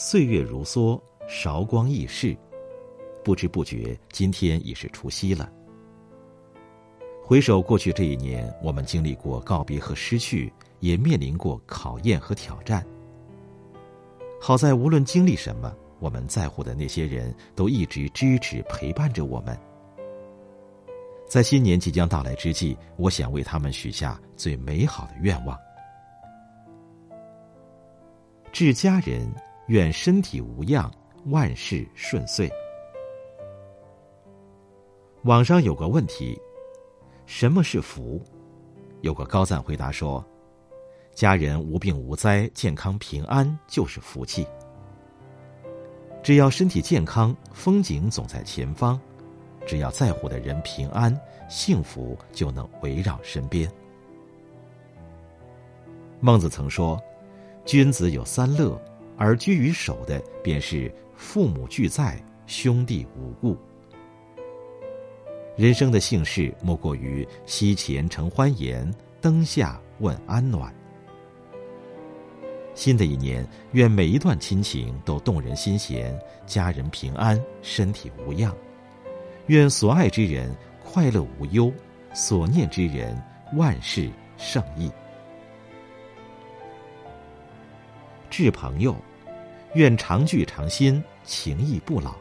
岁月如梭，韶光易逝，不知不觉，今天已是除夕了。回首过去这一年，我们经历过告别和失去，也面临过考验和挑战。好在无论经历什么，我们在乎的那些人都一直支持陪伴着我们。在新年即将到来之际，我想为他们许下最美好的愿望：致家人，愿身体无恙，万事顺遂。网上有个问题。什么是福？有个高赞回答说：“家人无病无灾、健康平安就是福气。只要身体健康，风景总在前方；只要在乎的人平安，幸福就能围绕身边。”孟子曾说：“君子有三乐，而居于首的便是父母俱在，兄弟无故。”人生的幸事，莫过于膝前承欢颜，灯下问安暖。新的一年，愿每一段亲情都动人心弦，家人平安，身体无恙。愿所爱之人快乐无忧，所念之人万事胜意。致朋友，愿常聚常新，情谊不老。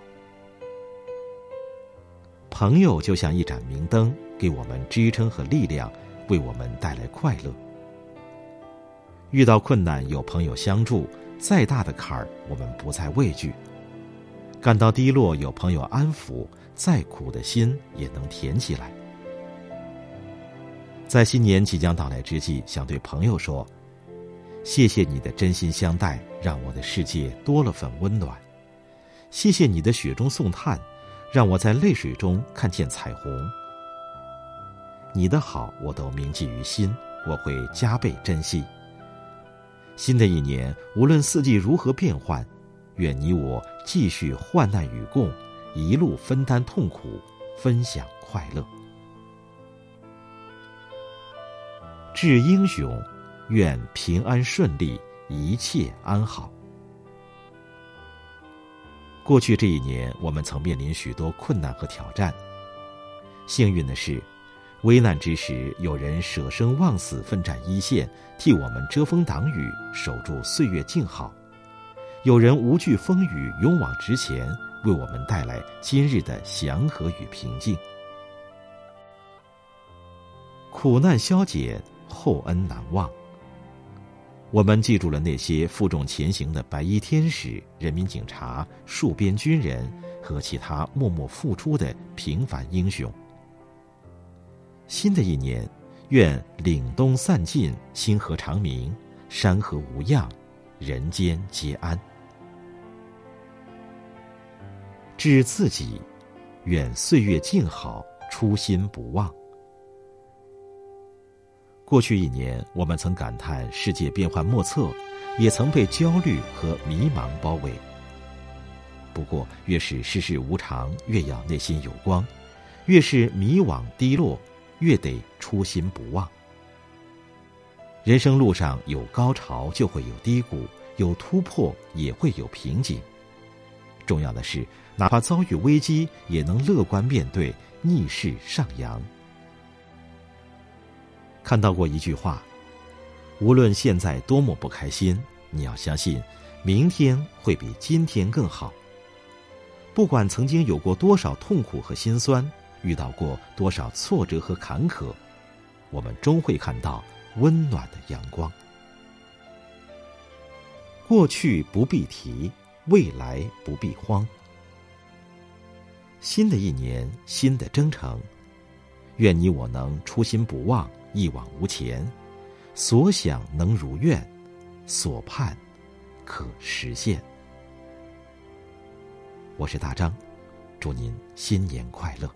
朋友就像一盏明灯，给我们支撑和力量，为我们带来快乐。遇到困难有朋友相助，再大的坎儿我们不再畏惧；感到低落有朋友安抚，再苦的心也能甜起来。在新年即将到来之际，想对朋友说：谢谢你的真心相待，让我的世界多了份温暖；谢谢你的雪中送炭。让我在泪水中看见彩虹。你的好我都铭记于心，我会加倍珍惜。新的一年，无论四季如何变换，愿你我继续患难与共，一路分担痛苦，分享快乐。致英雄，愿平安顺利，一切安好。过去这一年，我们曾面临许多困难和挑战。幸运的是，危难之时，有人舍生忘死，奋战一线，替我们遮风挡雨，守住岁月静好；有人无惧风雨，勇往直前，为我们带来今日的祥和与平静。苦难消解，厚恩难忘。我们记住了那些负重前行的白衣天使、人民警察、戍边军人和其他默默付出的平凡英雄。新的一年，愿凛冬散尽，星河长明，山河无恙，人间皆安。致自己，愿岁月静好，初心不忘。过去一年，我们曾感叹世界变幻莫测，也曾被焦虑和迷茫包围。不过，越是世事无常，越要内心有光；越是迷惘低落，越得初心不忘。人生路上有高潮，就会有低谷；有突破，也会有瓶颈。重要的是，哪怕遭遇危机，也能乐观面对，逆势上扬。看到过一句话：“无论现在多么不开心，你要相信，明天会比今天更好。不管曾经有过多少痛苦和心酸，遇到过多少挫折和坎坷，我们终会看到温暖的阳光。过去不必提，未来不必慌。新的一年，新的征程，愿你我能初心不忘。”一往无前，所想能如愿，所盼可实现。我是大张，祝您新年快乐。